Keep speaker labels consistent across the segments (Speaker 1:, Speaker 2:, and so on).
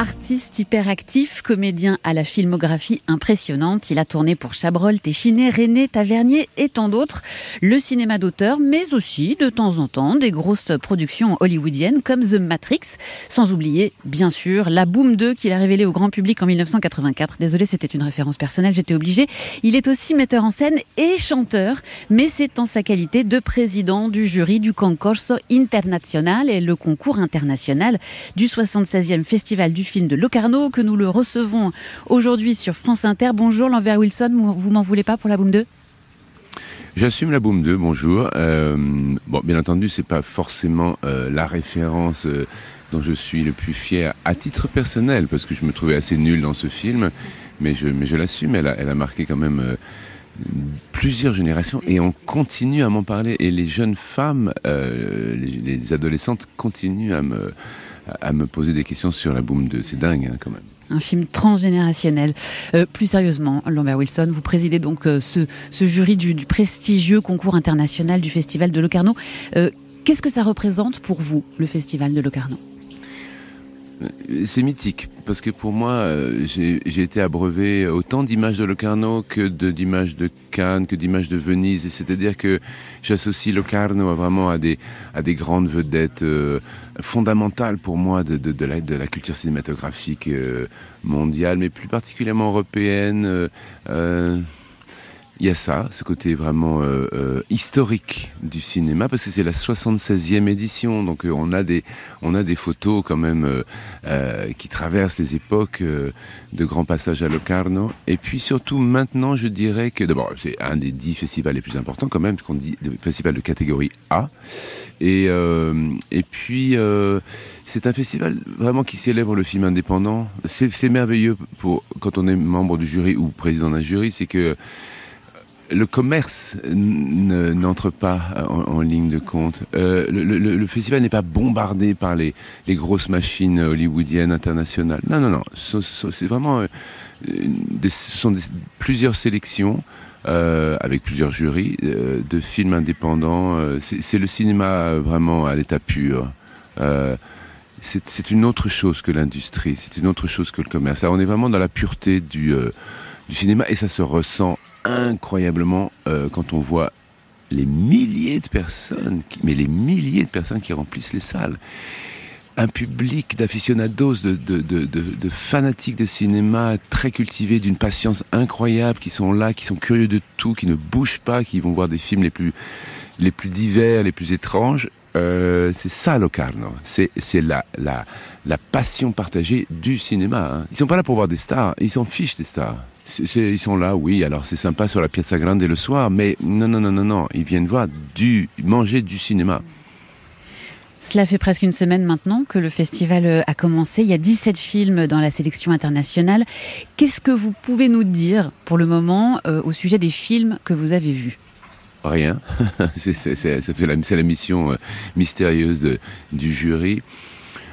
Speaker 1: Artiste hyperactif, comédien à la filmographie impressionnante, il a tourné pour Chabrol, Téchiné, René, Tavernier et tant d'autres. Le cinéma d'auteur, mais aussi de temps en temps des grosses productions hollywoodiennes comme The Matrix, sans oublier bien sûr la Boom 2 qu'il a révélé au grand public en 1984. Désolé, c'était une référence personnelle, j'étais obligée. Il est aussi metteur en scène et chanteur, mais c'est en sa qualité de président du jury du Concorso International et le concours international du 76e Festival du film de Locarno que nous le recevons aujourd'hui sur France Inter. Bonjour Lambert Wilson, vous m'en voulez pas pour la Boom 2
Speaker 2: J'assume la Boom 2, bonjour. Euh, bon, bien entendu, c'est pas forcément euh, la référence euh, dont je suis le plus fier à titre personnel, parce que je me trouvais assez nul dans ce film, mais je, l'assume, elle a, elle a marqué quand même plusieurs générations et on continue à m'en parler et les jeunes femmes, les, les adolescentes continuent à me à me poser des questions sur la boom de. C'est dingue hein, quand même
Speaker 1: un film transgénérationnel. Euh, plus sérieusement, Lambert Wilson, vous présidez donc euh, ce, jury du, du, prestigieux concours international du Festival de Locarno. Euh, Qu'est-ce que ça représente pour vous, le Festival de Locarno?
Speaker 2: C'est mythique parce que pour moi, euh, j'ai été abreuvé autant d'images de Locarno que d'images de, Cannes, que d'images de Venise. Et c'est-à-dire que j'associe Locarno vraiment à des, à des grandes vedettes euh, fondamentales pour moi de, de, de, la, de la culture cinématographique euh, mondiale, mais plus particulièrement européenne il y a ça, ce côté vraiment euh, euh, historique du cinéma, parce que c'est la 76e édition, donc euh, on a des on a des photos quand même qui traversent les époques de grands passages à Locarno, et puis surtout maintenant, je dirais que d'abord c'est un des dix festivals les plus importants quand même, qu'on dit festival de catégorie A, et et puis c'est un festival vraiment qui célèbre le film indépendant. C'est merveilleux pour quand on est membre du jury ou président d'un jury, c'est que le commerce n'entre pas en, ligne de compte. Euh, le, festival n'est pas bombardé par les, grosses machines hollywoodiennes internationales. Non, non, non. C'est vraiment, euh, ce sont plusieurs sélections. Euh, avec plusieurs jurys de films indépendants. c'est le cinéma vraiment à l'état pur. c'est une autre chose que l'industrie, c'est une autre chose que le commerce. On est vraiment dans la pureté du, du cinéma et ça se ressent incroyablement euh, quand on voit les milliers de personnes, mais les milliers de personnes qui remplissent les salles. Un public d'aficionados, de, de, de, fanatiques de cinéma très cultivés, d'une patience incroyable, qui sont là, qui sont curieux de tout, qui ne bougent pas, qui vont voir des films les plus, les plus divers, les plus étranges. Euh, c'est ça Locarno, c'est la, la, la passion partagée du cinéma. Hein. Ils sont pas là pour voir des stars, ils s'en fichent des stars ils sont là, oui. Alors c'est sympa sur la Piazza Grande le soir, mais non, non, non, non, non. Ils viennent voir du manger du cinéma.
Speaker 1: Cela fait presque une semaine maintenant que le festival euh, a commencé. Il y a 17 films dans la sélection internationale. Qu'est-ce que vous pouvez nous dire pour le moment euh, au sujet des films que vous avez vus?
Speaker 2: Rien. c'est la, mission euh, mystérieuse du jury.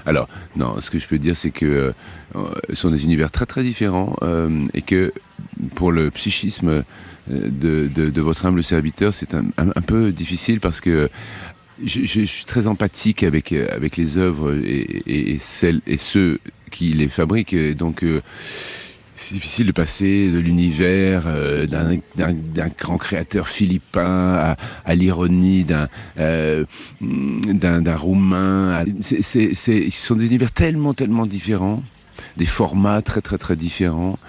Speaker 2: Alors, non, ce que je peux dire, c'est que euh, ce sont des univers très très différents euh, et que pour le psychisme euh, de, de, votre humble serviteur, c'est un, un, peu difficile parce que je, suis très empathique avec avec les œuvres et, et, celles et ceux qui les fabriquent. Et donc c'est difficile de passer de l'univers euh, d'un grand créateur philippin à, à l'ironie d'un euh, d'un roumain. C'est, ce sont des univers tellement, tellement différents, des formats très, très, très différents.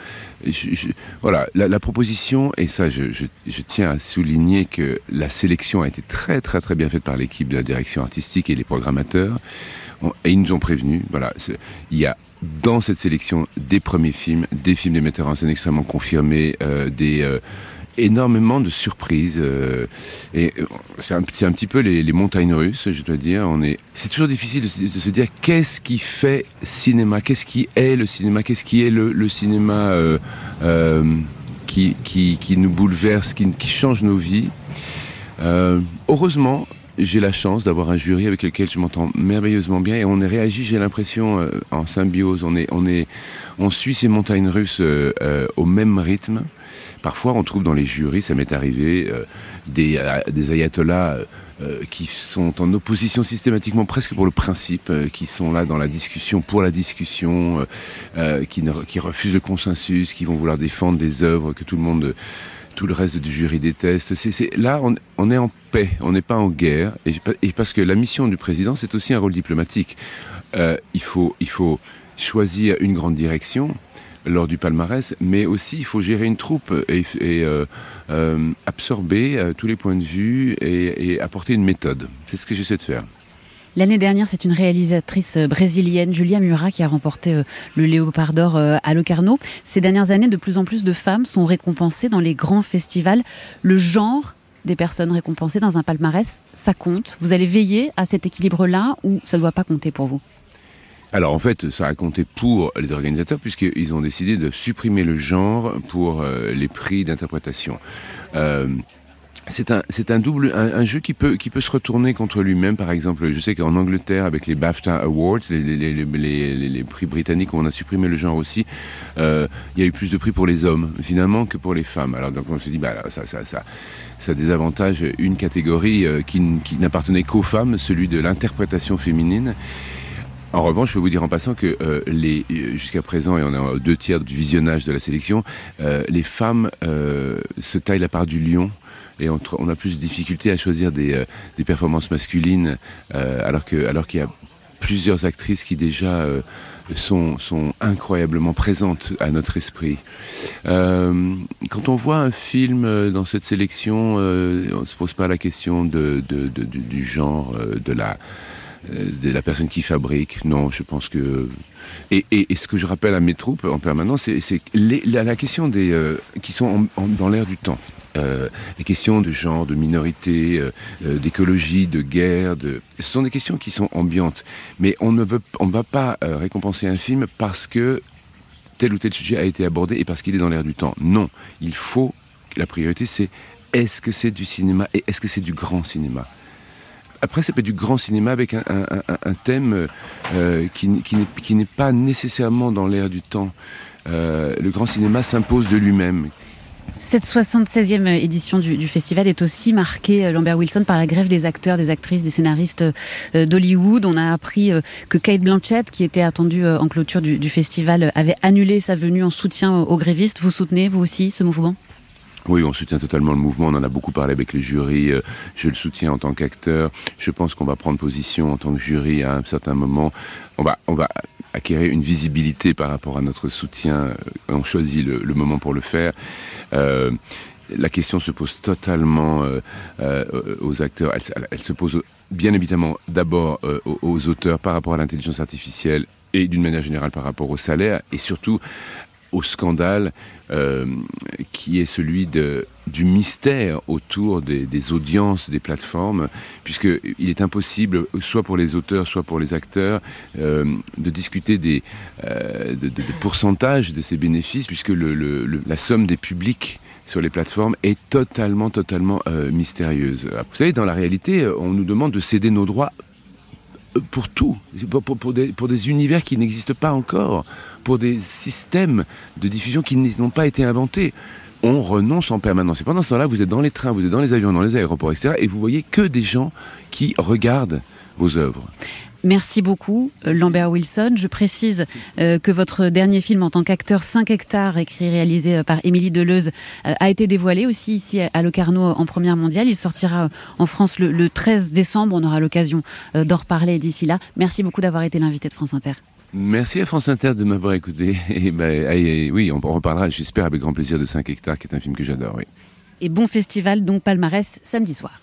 Speaker 2: voilà, la, la, proposition, et ça, je, je, je, tiens à souligner que la sélection a été très, très, très bien faite par l'équipe de la direction artistique et les programmateurs. Et ils nous ont prévenus. Voilà, il y a dans cette sélection des premiers films, des films des metteurs en scène extrêmement confirmés, euh, des euh, énormément de surprises. Euh, et c'est un, un, petit peu les, montagnes russes, je dois dire. On est, c'est toujours difficile de, de se dire qu'est-ce qui fait cinéma, qu'est-ce qui est le cinéma, qu'est-ce qui est le, le cinéma qui, qui, qui, nous bouleverse, qui, qui change nos vies. heureusement, j'ai la chance d'avoir un jury avec lequel je m'entends merveilleusement bien et on est réagi, j'ai l'impression, euh, en symbiose. On est, on est, on suit ces montagnes russes euh, euh, au même rythme parfois on trouve dans les jurys, ça m'est arrivé, des, des ayatollahs qui sont en opposition systématiquement presque pour le principe, qui sont là dans la discussion pour la discussion, qui, ne, qui refusent le consensus, qui vont vouloir défendre des œuvres que tout le monde tout le reste du jury déteste. Là, on, est en paix, on n'est pas en guerre, et, parce que la mission du président, c'est aussi un rôle diplomatique. Euh, il, faut, il faut choisir une grande direction lors du palmarès, mais aussi il faut gérer une troupe et, euh, euh, absorber tous les points de vue et apporter une méthode. C'est ce que j'essaie de faire.
Speaker 1: L'année dernière, c'est une réalisatrice euh, brésilienne, Julia Murat, qui a remporté euh, le Léopard d'Or euh, à Locarno. Ces dernières années, de plus en plus de femmes sont récompensées dans les grands festivals. Le genre des personnes récompensées dans un palmarès, ça compte. Vous allez veiller à cet équilibre-là ou ça ne doit pas compter pour vous?
Speaker 2: Alors en fait, ça a compté pour les organisateurs puisqu'ils ont décidé de supprimer le genre pour les prix d'interprétation. C'est un, c'est un double, un, jeu qui peut, qui peut se retourner contre lui-même. Par exemple, je sais qu'en Angleterre, avec les BAFTA Awards, les, les, les, prix britanniques, où on a supprimé le genre aussi, euh, il y a eu plus de prix pour les hommes finalement que pour les femmes. Alors donc on se dit, bah ça, ça, ça, ça désavantage une catégorie euh, qui, qui n'appartenait qu'aux femmes, celui de l'interprétation féminine. En revanche, je peux vous dire en passant que euh, les jusqu'à présent, et on est deux tiers du visionnage de la sélection, euh, les femmes euh, se taillent la part du lion et on, a plus de difficultés à choisir des, euh, performances masculines, euh, alors que qu'il y a plusieurs actrices qui déjà euh, sont, incroyablement présentes à notre esprit. Euh, quand on voit un film dans cette sélection, euh, on se pose pas la question du, genre de la de la personne qui fabrique. Non, je pense que et, et, ce que je rappelle à mes troupes en permanence, c'est la, la question des qui sont en, dans l'air du temps euh, les questions de genre, de minorité, euh, euh, d'écologie, de guerre, ce sont des questions qui sont ambiantes. Mais on ne veut, on va pas euh, récompenser un film parce que tel ou tel sujet a été abordé et parce qu'il est dans l'air du temps. Non, il faut, la priorité c'est est-ce que c'est du cinéma et est-ce que c'est du grand cinéma? Après, peut être du grand cinéma avec un, thème euh, qui, qui n'est pas nécessairement dans l'air du temps. Euh, le grand cinéma s'impose de lui-même.
Speaker 1: Cette 76e édition du, festival est aussi marquée, euh, Lambert Wilson, par la grève des acteurs, des actrices, des scénaristes euh, d'Hollywood. On a appris euh, que Kate Blanchett, qui était attendue en clôture du festival, avait annulé sa venue en soutien aux grévistes. Vous soutenez, vous aussi, ce mouvement?
Speaker 2: Oui, on soutient totalement le mouvement. On en a beaucoup parlé avec les jurys. Je le soutiens en tant qu'acteur. Je pense qu'on va prendre position en tant que jury à un certain moment. On va, on va acquérir une visibilité par rapport à notre soutien. On choisit le, moment pour le faire. Euh, la question se pose totalement euh, euh, aux acteurs. Elle, se pose bien évidemment d'abord euh, aux, auteurs par rapport à l'intelligence artificielle et d'une manière générale par rapport au salaire et surtout au scandale euh, qui est celui du mystère autour des, des, audiences des plateformes, puisqu'il est impossible, soit pour les auteurs, soit pour les acteurs, euh, de discuter des, euh, de, de, de, pourcentages de ces bénéfices, puisque la somme des publics sur les plateformes est totalement, totalement mystérieuse. Vous savez, dans la réalité, on nous demande de céder nos droits pour tout, pour, des univers qui n'existent pas encore, pour des systèmes de diffusion qui n'ont pas été inventés. On renonce en permanence. Et pendant ce temps-là, vous êtes dans les trains, vous êtes dans les avions, dans les aéroports, etc. Et vous voyez que des gens qui regardent vos œuvres.
Speaker 1: Merci beaucoup, Lambert Wilson. Je précise euh, que votre dernier film en tant qu'acteur 5 hectares, écrit et réalisé euh, par Émilie Deleuze, euh, a été dévoilé aussi ici à Locarno en première mondiale. Il sortira en France le, le 13 décembre. On aura l'occasion euh, d'en reparler d'ici là. Merci beaucoup d'avoir été l'invité de France Inter.
Speaker 2: Merci à France Inter de m'avoir écouté. Et, ben, et, oui, on reparlera, j'espère, avec grand plaisir de 5 hectares, qui est un film que j'adore. Oui.
Speaker 1: Et bon festival, donc palmarès, samedi soir.